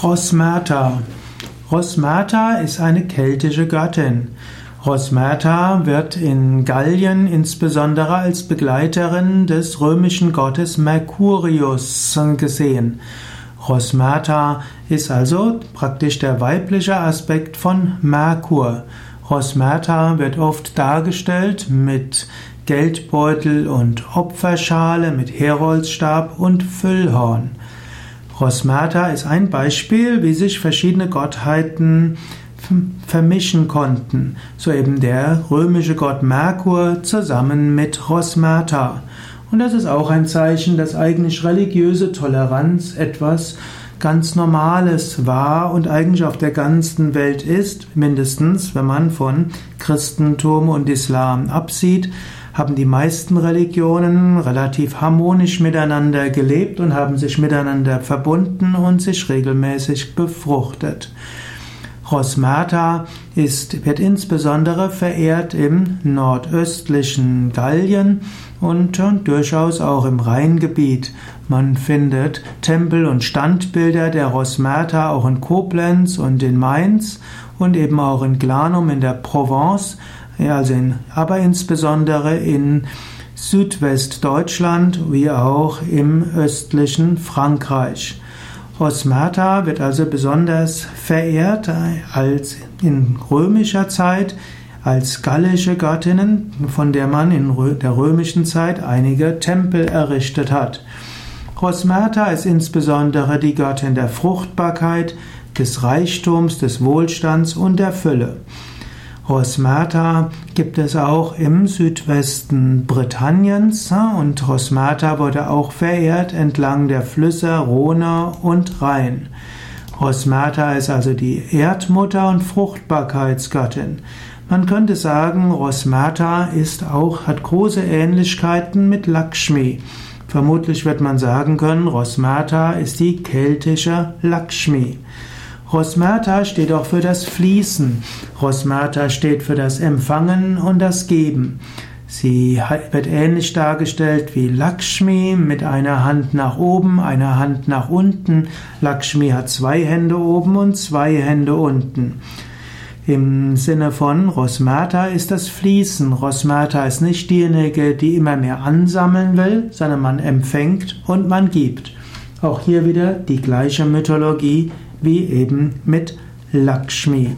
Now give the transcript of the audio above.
Rosmerta. Rosmerta ist eine keltische Göttin. Rosmerta wird in Gallien insbesondere als Begleiterin des römischen Gottes Mercurius gesehen. Rosmerta ist also praktisch der weibliche Aspekt von Merkur. Rosmerta wird oft dargestellt mit Geldbeutel und Opferschale, mit Heroldstab und Füllhorn. Rosmerta ist ein Beispiel, wie sich verschiedene Gottheiten vermischen konnten. So eben der römische Gott Merkur zusammen mit Rosmerta. Und das ist auch ein Zeichen, dass eigentlich religiöse Toleranz etwas ganz Normales war und eigentlich auf der ganzen Welt ist, mindestens wenn man von Christentum und Islam absieht haben die meisten Religionen relativ harmonisch miteinander gelebt und haben sich miteinander verbunden und sich regelmäßig befruchtet. Rosmata ist, wird insbesondere verehrt im nordöstlichen Gallien und durchaus auch im Rheingebiet. Man findet Tempel und Standbilder der Rosmerta auch in Koblenz und in Mainz und eben auch in Glanum in der Provence also in, aber insbesondere in Südwestdeutschland wie auch im östlichen Frankreich. Rosmerta wird also besonders verehrt als in römischer Zeit als gallische Göttinnen, von der man in der römischen Zeit einige Tempel errichtet hat. Rosmerta ist insbesondere die Göttin der Fruchtbarkeit, des Reichtums, des Wohlstands und der Fülle. Rosmata gibt es auch im Südwesten Britanniens und Rosmata wurde auch verehrt entlang der Flüsse Rhone und Rhein. Rosmata ist also die Erdmutter und Fruchtbarkeitsgöttin. Man könnte sagen, Rosmata ist auch, hat große Ähnlichkeiten mit Lakshmi. Vermutlich wird man sagen können, Rosmata ist die keltische Lakshmi. Rosmerta steht auch für das Fließen. Rosmerta steht für das Empfangen und das Geben. Sie wird ähnlich dargestellt wie Lakshmi mit einer Hand nach oben, einer Hand nach unten. Lakshmi hat zwei Hände oben und zwei Hände unten. Im Sinne von Rosmerta ist das Fließen. Rosmerta ist nicht diejenige, die immer mehr ansammeln will, sondern man empfängt und man gibt. Auch hier wieder die gleiche Mythologie wie eben mit Lakshmi.